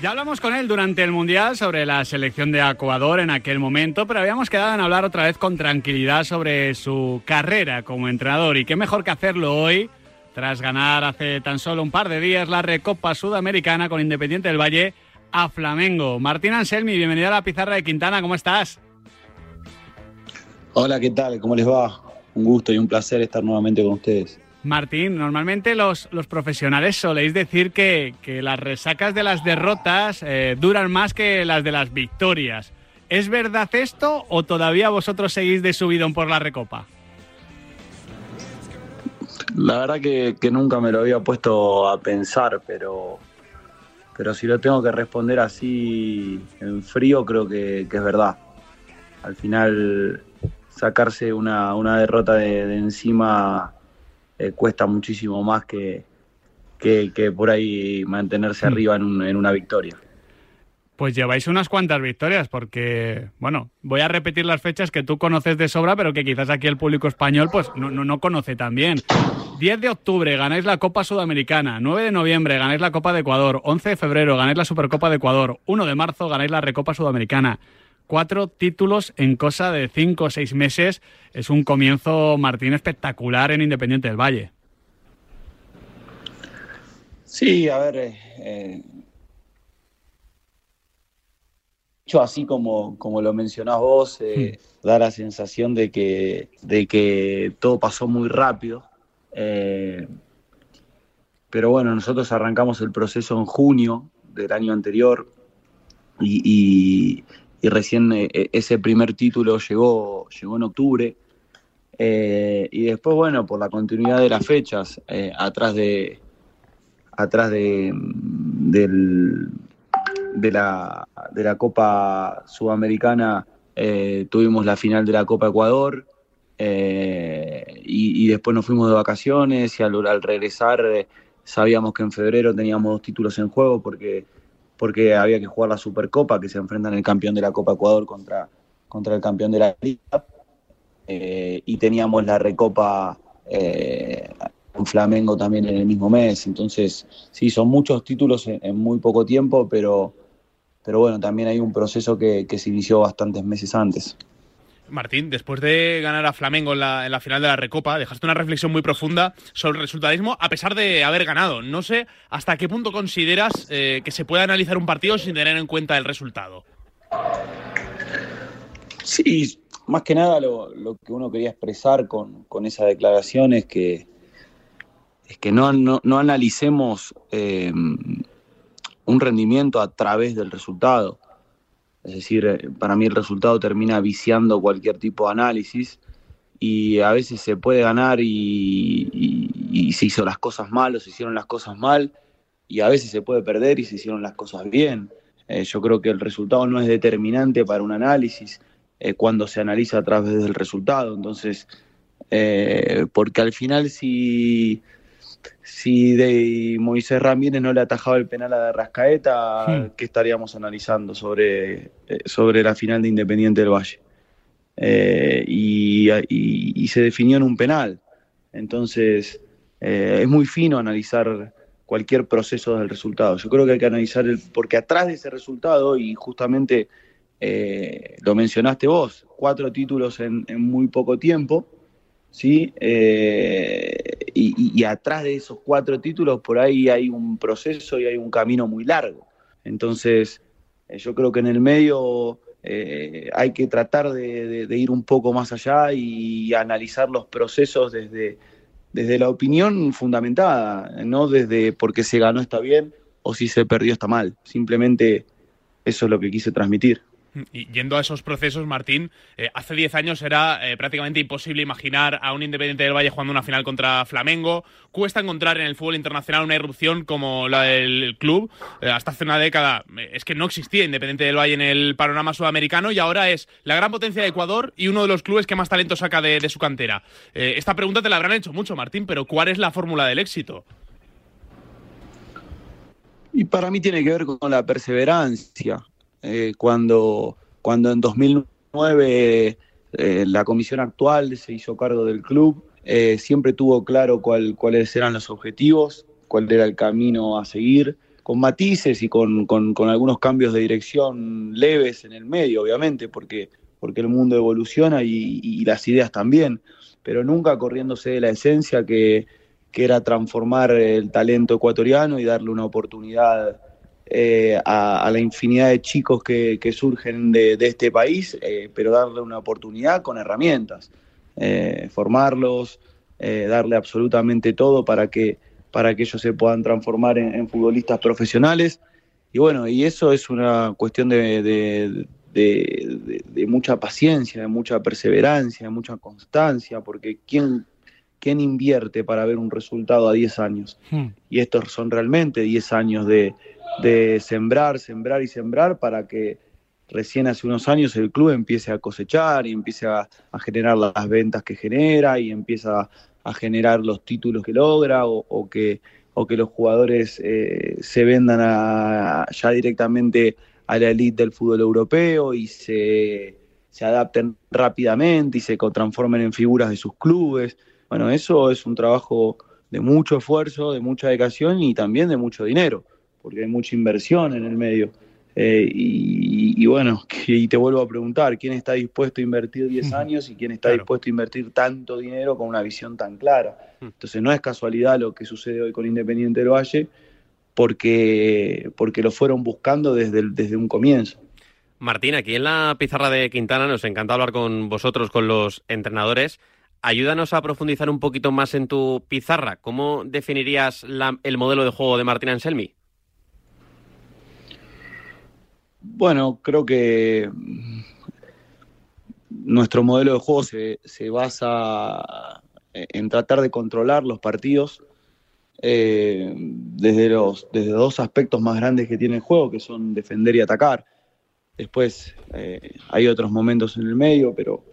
Ya hablamos con él durante el Mundial sobre la selección de Ecuador en aquel momento, pero habíamos quedado en hablar otra vez con tranquilidad sobre su carrera como entrenador. Y qué mejor que hacerlo hoy, tras ganar hace tan solo un par de días la Recopa Sudamericana con Independiente del Valle a Flamengo. Martín Anselmi, bienvenido a la pizarra de Quintana, ¿cómo estás? Hola, ¿qué tal? ¿Cómo les va? Un gusto y un placer estar nuevamente con ustedes. Martín, normalmente los, los profesionales soléis decir que, que, las resacas de las derrotas eh, duran más que las de las victorias. ¿Es verdad esto o todavía vosotros seguís de subidón por la recopa? La verdad que, que, nunca me lo había puesto a pensar, pero, pero si lo tengo que responder así en frío, creo que, que es verdad. Al final, sacarse una, una derrota de, de encima eh, cuesta muchísimo más que, que, que por ahí mantenerse Hmm. arriba en, un- en una victoria. Pues lleváis unas cuantas victorias, porque, bueno, voy a repetir las fechas que tú conoces de sobra, pero que quizás aquí el público español pues no, no, no conoce tan bien. 10 de octubre ganáis la Copa Sudamericana, 9 de noviembre ganáis la Copa de Ecuador, 11 de febrero ganáis la Supercopa de Ecuador, 1 de marzo ganáis la Recopa Sudamericana. Cuatro títulos en cosa de cinco o seis meses. Es un comienzo, Martín, espectacular en Independiente del Valle. Sí, a ver, eh, eh, hecho así como, como lo mencionás vos, eh, da la sensación de que, de que todo pasó muy rápido. Eh, pero bueno, nosotros arrancamos el proceso en junio del año anterior y, y- y recién eh, ese primer título llegó, llegó en octubre. Eh, y después, bueno, por la continuidad de las fechas, eh, atrás de, atrás de, del- de, la, de la Copa Sudamericana eh, tuvimos la final de la Copa Ecuador eh, y, después nos fuimos de vacaciones y al, al regresar eh, sabíamos que en febrero teníamos dos títulos en juego porque, porque había que jugar la Supercopa que se enfrentan el campeón de la Copa Ecuador contra, contra el campeón de la Liga eh, y teníamos la Recopa eh, con Flamengo también en el mismo mes. Entonces, sí, son muchos títulos en, en muy poco tiempo, pero, pero bueno, también hay un proceso que, que se inició bastantes meses antes. Martín, después de ganar a Flamengo en la, en la final de la Recopa, dejaste una reflexión muy profunda sobre el resultadismo a pesar de haber ganado. No sé hasta qué punto consideras eh, que se puede analizar un partido sin tener en cuenta el resultado. Sí, más que nada lo, que uno quería expresar con, esa declaración es que, es que no, no, no analicemos eh, un rendimiento a través del resultado. Es decir, eh, para mí el resultado termina viciando cualquier tipo de análisis y a veces se puede ganar y, se hizo las cosas mal o se hicieron las cosas mal y a veces se puede perder y se hicieron las cosas bien. Eh, yo creo que el resultado no es determinante para un análisis eh, cuando se analiza a través del resultado. Entonces, porque al final si, si de Moisés Ramírez no le atajaba el penal a Rascaeta, Hmm. ¿qué estaríamos analizando sobre, eh, sobre la final de Independiente del Valle? Eh, y, y- y se definió en un penal. Entonces, eh, es muy fino analizar cualquier proceso del resultado. Yo creo que hay que analizar el, porque atrás de ese resultado, y justamente eh, lo mencionaste vos, cuatro títulos en, en muy poco tiempo, ¿sí? Eh, y, atrás de esos cuatro títulos, por ahí hay un proceso y hay un camino muy largo. Entonces, eh, yo creo que en el medio eh, hay que tratar de ir un poco más allá y analizar los procesos desde, desde la opinión fundamentada, no desde porque se ganó está bien o si se perdió está mal. Simplemente eso es lo que quise transmitir. Y yendo a esos procesos, Martín, eh, hace 10 años era eh, prácticamente imposible imaginar a un Independiente del Valle jugando una final contra Flamengo. Cuesta encontrar en el fútbol internacional una irrupción como la del club. Eh, hasta hace una década es que no existía Independiente del Valle en el panorama sudamericano y ahora es la gran potencia de Ecuador y uno de los clubes que más talento saca de, su cantera. Esta pregunta te la habrán hecho mucho, Martín, pero ¿cuál es la fórmula del éxito? Y para mí tiene que ver con la perseverancia. Eh, cuando, cuando en 2009 eh, la comisión actual se hizo cargo del club, eh, siempre tuvo claro cuál- cuáles eran los objetivos, cuál era el camino a seguir, con matices y con, con, algunos cambios de dirección leves en el medio, obviamente, porque, porque el mundo evoluciona y, las ideas también, pero nunca corriéndose de la esencia que, que era transformar el talento ecuatoriano y darle una oportunidad eh, a, la infinidad de chicos que, que surgen de, de, este país, eh, pero darle una oportunidad con herramientas, eh, formarlos, darle absolutamente todo para que para que ellos se puedan transformar en, futbolistas profesionales. Y bueno, y eso es una cuestión de, mucha paciencia, de mucha perseverancia, de mucha constancia, porque ¿quién, quién invierte para ver un resultado a 10 años? Hmm. Y estos son realmente 10 años de, sembrar, sembrar y sembrar para que recién hace unos años el club empiece a cosechar y empiece a, a generar las ventas que genera y empieza a generar los títulos que logra o, que, o que los jugadores eh, se vendan ya directamente a la elite del fútbol europeo y se, se adapten rápidamente y se transformen en figuras de sus clubes. Bueno, eso es un trabajo de mucho esfuerzo, de mucha dedicación y también de mucho dinero, porque hay mucha inversión en el medio. Eh, y, bueno, y te vuelvo a preguntar, ¿quién está dispuesto a invertir 10 años y quién está dispuesto a invertir tanto dinero con una visión tan clara? Entonces no es casualidad lo que sucede hoy con Independiente del Valle, porque, porque lo fueron buscando desde, desde un comienzo. Martín, aquí en la pizarra de Quintana nos encanta hablar con vosotros, con los entrenadores. Ayúdanos a profundizar un poquito más en tu pizarra. ¿Cómo definirías el modelo de juego de Martín Anselmi? Bueno, creo que nuestro modelo de juego se, basa en tratar de controlar los partidos eh, desde, los, desde dos aspectos más grandes que tiene el juego, que son defender y atacar. Después eh, hay otros momentos en el medio, pero,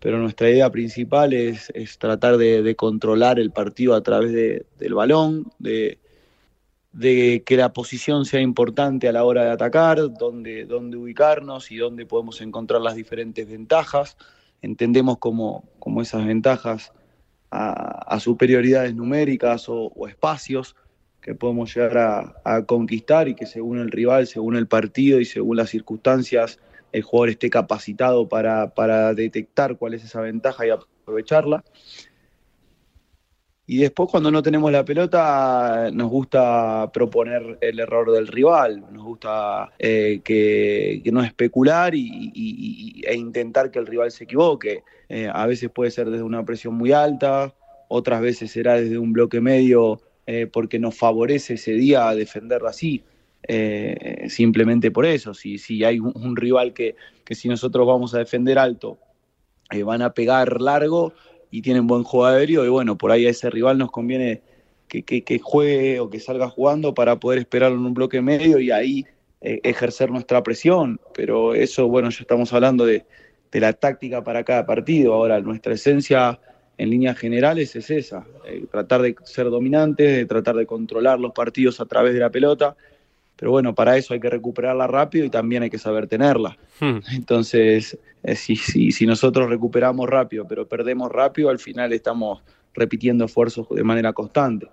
pero nuestra idea principal es, tratar de, controlar el partido a través del balón, de, de que la posición sea importante a la hora de atacar, dónde, ubicarnos y dónde podemos encontrar las diferentes ventajas. Entendemos como, esas ventajas a, superioridades numéricas o, espacios que podemos llegar a, conquistar y que según el rival, según el partido y según las circunstancias, el jugador esté capacitado para, para detectar cuál es esa ventaja y aprovecharla. Y después cuando no tenemos la pelota nos gusta proponer el error del rival, nos gusta eh, que, no especular y, e intentar que el rival se equivoque. Eh, a veces puede ser desde una presión muy alta, otras veces será desde un bloque medio eh, porque nos favorece ese día defender así. simplemente por eso, si, si hay un, rival que, que si nosotros vamos a defender alto, van a pegar largo, y tienen buen juego aéreo y bueno, por ahí a ese rival nos conviene que, que, juegue o que salga jugando para poder esperarlo en un bloque medio y ahí eh, ejercer nuestra presión. Pero eso, bueno, ya estamos hablando de, de, la táctica para cada partido. Ahora, nuestra esencia en líneas generales es esa, eh, tratar de ser dominantes, de tratar de controlar los partidos a través de la pelota pero bueno, para eso hay que recuperarla rápido y también hay que saber tenerla. Hmm. Entonces, eh, si, si, si nosotros recuperamos rápido, pero perdemos rápido, al final estamos repitiendo esfuerzos de manera constante.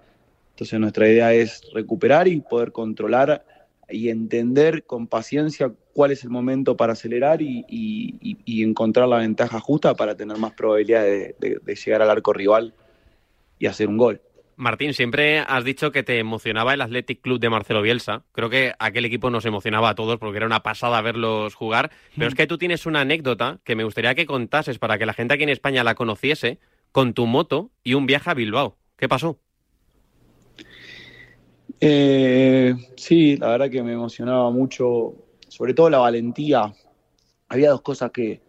Entonces nuestra idea es recuperar y poder controlar y entender con paciencia cuál es el momento para acelerar y, y, encontrar la ventaja justa para tener más probabilidad de, de llegar al arco rival y hacer un gol. Martín, siempre has dicho que te emocionaba el Athletic Club de Marcelo Bielsa. Creo que aquel equipo nos emocionaba a todos porque era una pasada verlos jugar. Pero es que tú tienes una anécdota que me gustaría que contases para que la gente aquí en España la conociese con tu moto y un viaje a Bilbao. ¿Qué pasó? Eh, sí, la verdad que me emocionaba mucho, sobre todo la valentía. Había dos cosas que,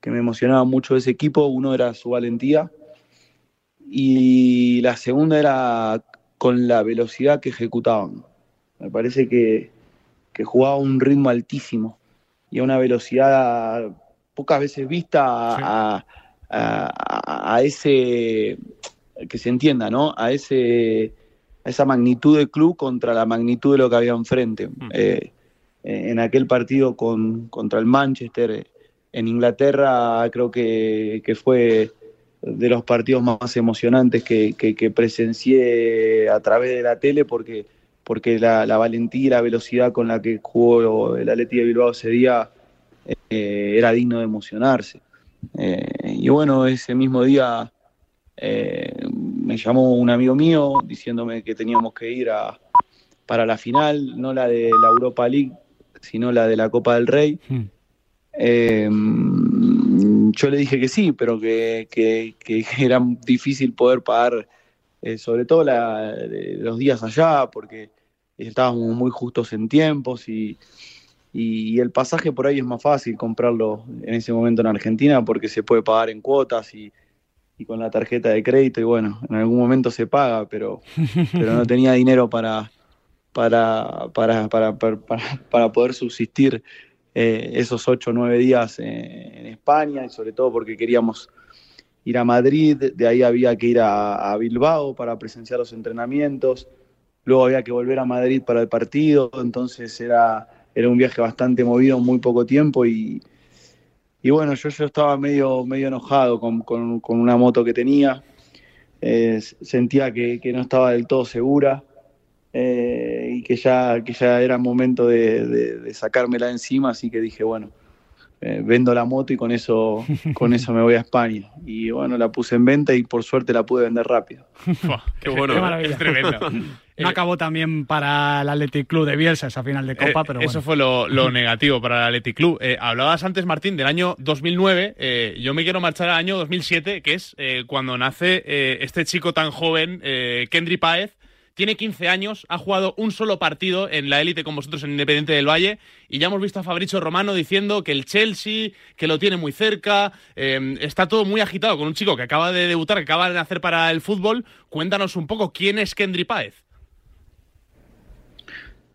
que me emocionaban mucho de ese equipo. Uno era su valentía y la segunda era con la velocidad que ejecutaban. Me parece que, que jugaba a un ritmo altísimo y a una velocidad pocas veces vista a, a, ese, que se entienda, ¿no? A, ese, a esa magnitud del club contra la magnitud de lo que había enfrente. Mm. Eh, en aquel partido con, contra el Manchester en Inglaterra creo que, que fue de los partidos más emocionantes que, que, presencié a través de la tele porque, porque la, valentía y la velocidad con la que jugó el Atleti de Bilbao ese día eh, era digno de emocionarse. Eh, y bueno, ese mismo día eh, me llamó un amigo mío diciéndome que teníamos que ir a, para la final, no la de la Europa League, sino la de la Copa del Rey. Hmm. Yo le dije que sí, pero que, que, era difícil poder pagar, sobre todo los días allá, porque estábamos muy justos en tiempos y, y, el pasaje por ahí es más fácil comprarlo en ese momento en Argentina porque se puede pagar en cuotas y, con la tarjeta de crédito y bueno, en algún momento se paga, pero, pero no tenía dinero para, para, para, para, para, poder subsistir eh, esos ocho o nueve días en, España y sobre todo porque queríamos ir a Madrid, de ahí había que ir a Bilbao para presenciar los entrenamientos luego había que volver a Madrid para el partido, entonces era, era un viaje bastante movido en muy poco tiempo y, y bueno, yo, yo estaba medio, medio enojado con, una moto que tenía, eh, sentía que, no estaba del todo segura eh, y que ya, que ya era momento de, de, sacármela encima, así que dije, bueno, eh, vendo la moto y con eso, con eso me voy a España. Y bueno, la puse en venta y por suerte la pude vender rápido. qué bueno, es tremendo. No acabó también para el Athletic Club de Bielsa esa final de Copa, eh, pero Eso fue lo, negativo para el Athletic Club. Eh, hablabas antes, Martín, del año 2009. yo me quiero marchar al año 2007, que es cuando nace este chico tan joven, Kendry Páez, tiene 15 años, ha jugado un solo partido en la élite con vosotros en Independiente del Valle y ya hemos visto a Fabricio Romano diciendo que el Chelsea, que lo tiene muy cerca, em, está todo muy agitado con un chico que acaba de debutar, que acaba de nacer para el fútbol. Cuéntanos un poco quién es Kendry Páez.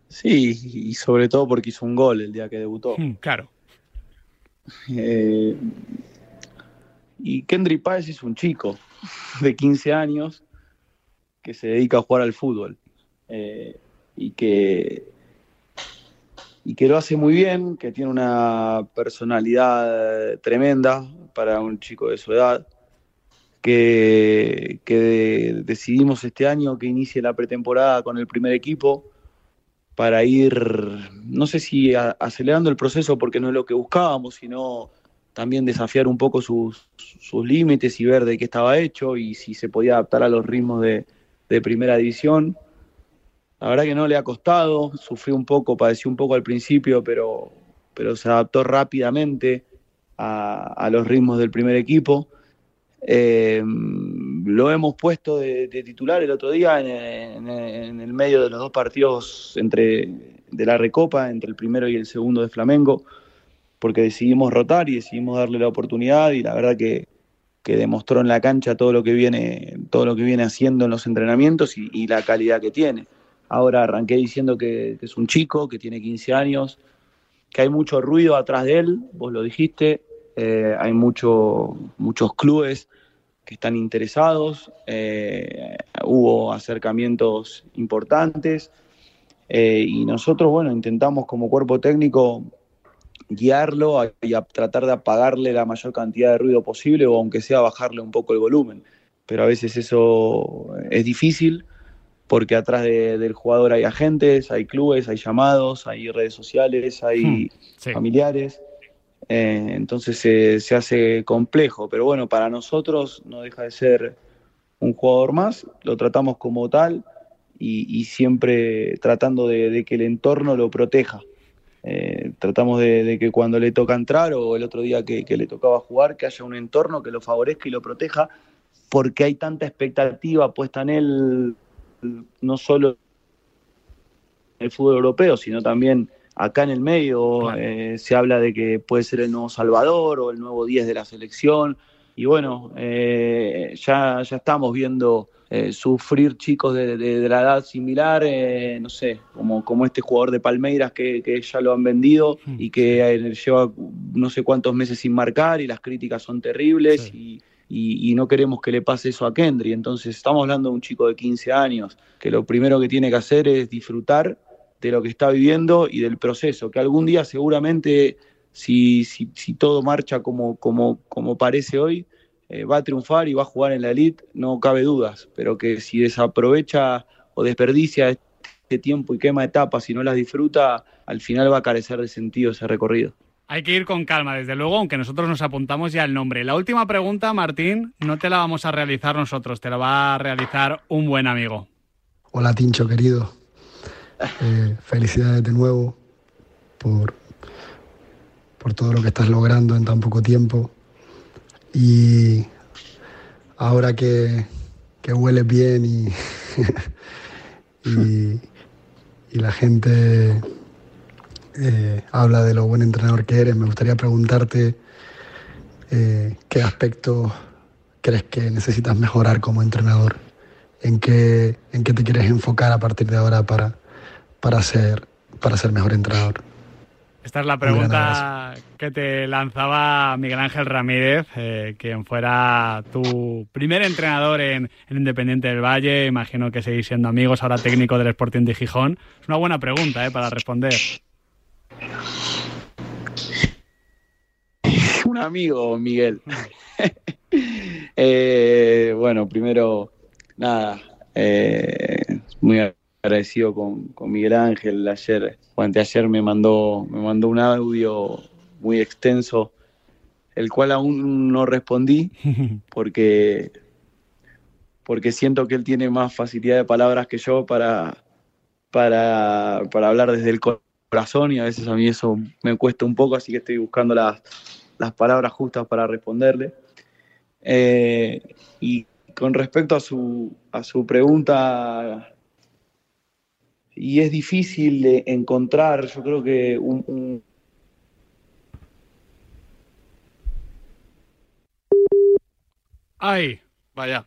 Sí, y sobre todo porque hizo un gol el día que debutó. Hmm, claro. Eh, y Kendry Páez es un chico de 15 años que se dedica a jugar al fútbol eh, y, que, y que lo hace muy bien, que tiene una personalidad tremenda para un chico de su edad, que, que decidimos este año que inicie la pretemporada con el primer equipo para ir, no sé si acelerando el proceso porque no es lo que buscábamos, sino también desafiar un poco sus, sus límites y ver de qué estaba hecho y si se podía adaptar a los ritmos de, de primera división. La verdad que no le ha costado, sufrió un poco, padeció un poco al principio, pero, pero se adaptó rápidamente a, los ritmos del primer equipo. Eh, lo hemos puesto de, titular el otro día en, el medio de los dos partidos entre, de la Recopa, entre el primero y el segundo de Flamengo, porque decidimos rotar y decidimos darle la oportunidad y la verdad que, que demostró en la cancha todo lo que viene, todo lo que viene haciendo en los entrenamientos y, la calidad que tiene. Ahora arranqué diciendo que, es un chico, que tiene 15 años, que hay mucho ruido atrás de él, vos lo dijiste, eh, hay mucho, muchos clubes que están interesados, eh, hubo acercamientos importantes eh, y nosotros, bueno, intentamos como cuerpo técnico guiarlo y a tratar de apagarle la mayor cantidad de ruido posible o aunque sea bajarle un poco el volumen. Pero a veces eso es difícil porque atrás del jugador hay agentes, hay clubes, hay llamados, hay redes sociales, hay hmm, familiares. Eh, entonces se, hace complejo, pero bueno, para nosotros no deja de ser un jugador más, lo tratamos como tal y, siempre tratando de que el entorno lo proteja. Eh, tratamos de, que cuando le toca entrar o el otro día que, le tocaba jugar, que haya un entorno que lo favorezca y lo proteja, porque hay tanta expectativa puesta en él, no solo en el fútbol europeo, sino también acá en el medio. Eh, se habla de que puede ser el nuevo Salvador o el nuevo 10 de la selección. Y bueno, eh, ya, ya estamos viendo eh, sufrir chicos de, la edad similar, eh, no sé, como, como este jugador de Palmeiras que, ya lo han vendido y que eh, lleva no sé cuántos meses sin marcar y las críticas son terribles y, no queremos que le pase eso a Kendry. Entonces estamos hablando de un chico de 15 años que lo primero que tiene que hacer es disfrutar de lo que está viviendo y del proceso, que algún día seguramente si, si, si todo marcha como, como, como parece hoy, eh, va a triunfar y va a jugar en la elite, no cabe dudas, pero que si desaprovecha o desperdicia este este tiempo y quema etapas y no las disfruta, al final va a carecer de sentido ese recorrido. Hay que ir con calma, desde luego, aunque nosotros nos apuntamos ya el nombre. La última pregunta, Martín, no te la vamos a realizar nosotros, te la va a realizar un buen amigo. Hola, Tincho, querido. Eh, felicidades de nuevo por, por todo lo que estás logrando en tan poco tiempo. Y ahora que, que hueles bien y, y, la gente eh, habla de lo buen entrenador que eres, me gustaría preguntarte eh, qué aspectos crees que necesitas mejorar como entrenador, en qué, en qué te quieres enfocar a partir de ahora para, para, ser, para ser mejor entrenador. Esta es la pregunta que te lanzaba Miguel Ángel Ramírez, eh, quien fuera tu primer entrenador en, en, Independiente del Valle. Imagino que seguís siendo amigos, ahora técnico del Sporting de Gijón. Es una buena pregunta eh, para responder. Un amigo, Miguel. eh, bueno, primero, nada, eh, muy agradecido con, con, Miguel Ángel. Ayer o anteayer me mandó, me mandó un audio muy extenso, el cual aún no respondí porque, porque siento que él tiene más facilidad de palabras que yo para, para, para hablar desde el corazón y a veces a mí eso me cuesta un poco, así que estoy buscando las, las palabras justas para responderle. Eh, y con respecto a su, a su pregunta, y es difícil de encontrar, yo creo que un, un Ay, vaya.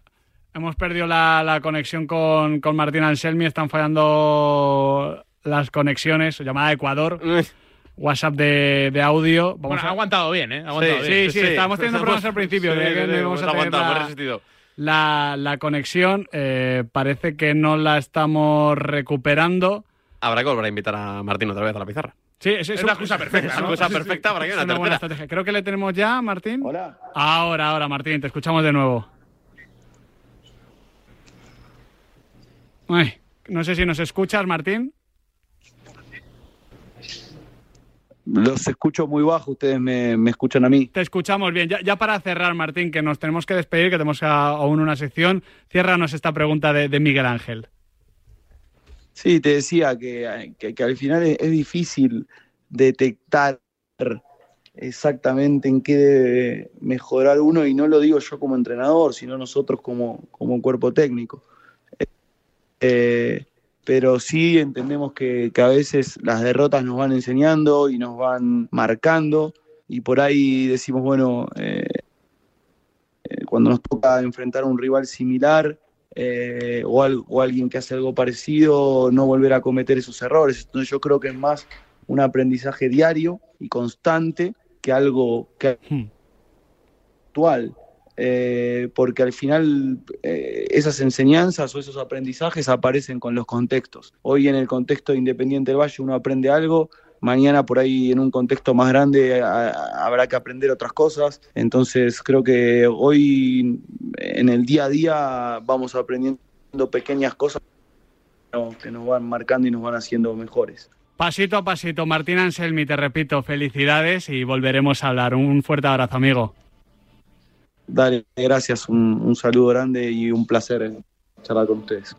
Hemos perdido la, la conexión con, con, Martín Anselmi, están fallando las conexiones, llamada Ecuador. WhatsApp de, de audio. Vamos bueno, a... ha aguantado bien, ¿eh? Ha aguantado sí, bien. sí, sí, sí, estábamos teniendo problemas al principio. Sí, de que sí, hemos tener aguantado, la, hemos resistido. La, la conexión eh, parece que no la estamos recuperando. Habrá que volver a invitar a Martín otra vez a la pizarra. Sí, es, Es una excusa perfecta, Es ¿no? una cosa perfecta para que Es haya una una buena tercera. estrategia. Creo que le tenemos ya, Martín. Hola. Ahora, ahora, Martín, te escuchamos de nuevo. Ay, no sé si nos escuchas, Martín. Los escucho muy bajo, ustedes me, me escuchan a mí. Te escuchamos bien. Ya, ya, para cerrar, Martín, que nos tenemos que despedir, que tenemos aún una sección, ciérranos esta pregunta de, de Miguel Ángel. Sí, te decía que, que, que al final es, es difícil detectar exactamente en qué debe mejorar uno, y no lo digo yo como entrenador, sino nosotros como, como cuerpo técnico. Eh, pero sí entendemos que, que a veces las derrotas nos van enseñando y nos van marcando, y por ahí decimos, bueno, eh, eh, cuando nos toca enfrentar a un rival similar, eh, o, al- o alguien que hace algo parecido, no volver a cometer esos errores. Entonces yo creo que es más un aprendizaje diario y constante que algo que Hmm. actual. Eh, porque al final eh, esas enseñanzas o esos aprendizajes aparecen con los contextos. Hoy en el contexto de Independiente del Valle uno aprende algo, mañana por ahí en un contexto más grande a- habrá que aprender otras cosas. Entonces creo que hoy en el día a día vamos aprendiendo pequeñas cosas que nos van marcando y nos van haciendo mejores. Pasito a pasito, Martín Anselmi, te repito, felicidades y volveremos a hablar. Un fuerte abrazo, amigo. Dale, gracias, un, un saludo grande y un placer charlar con ustedes.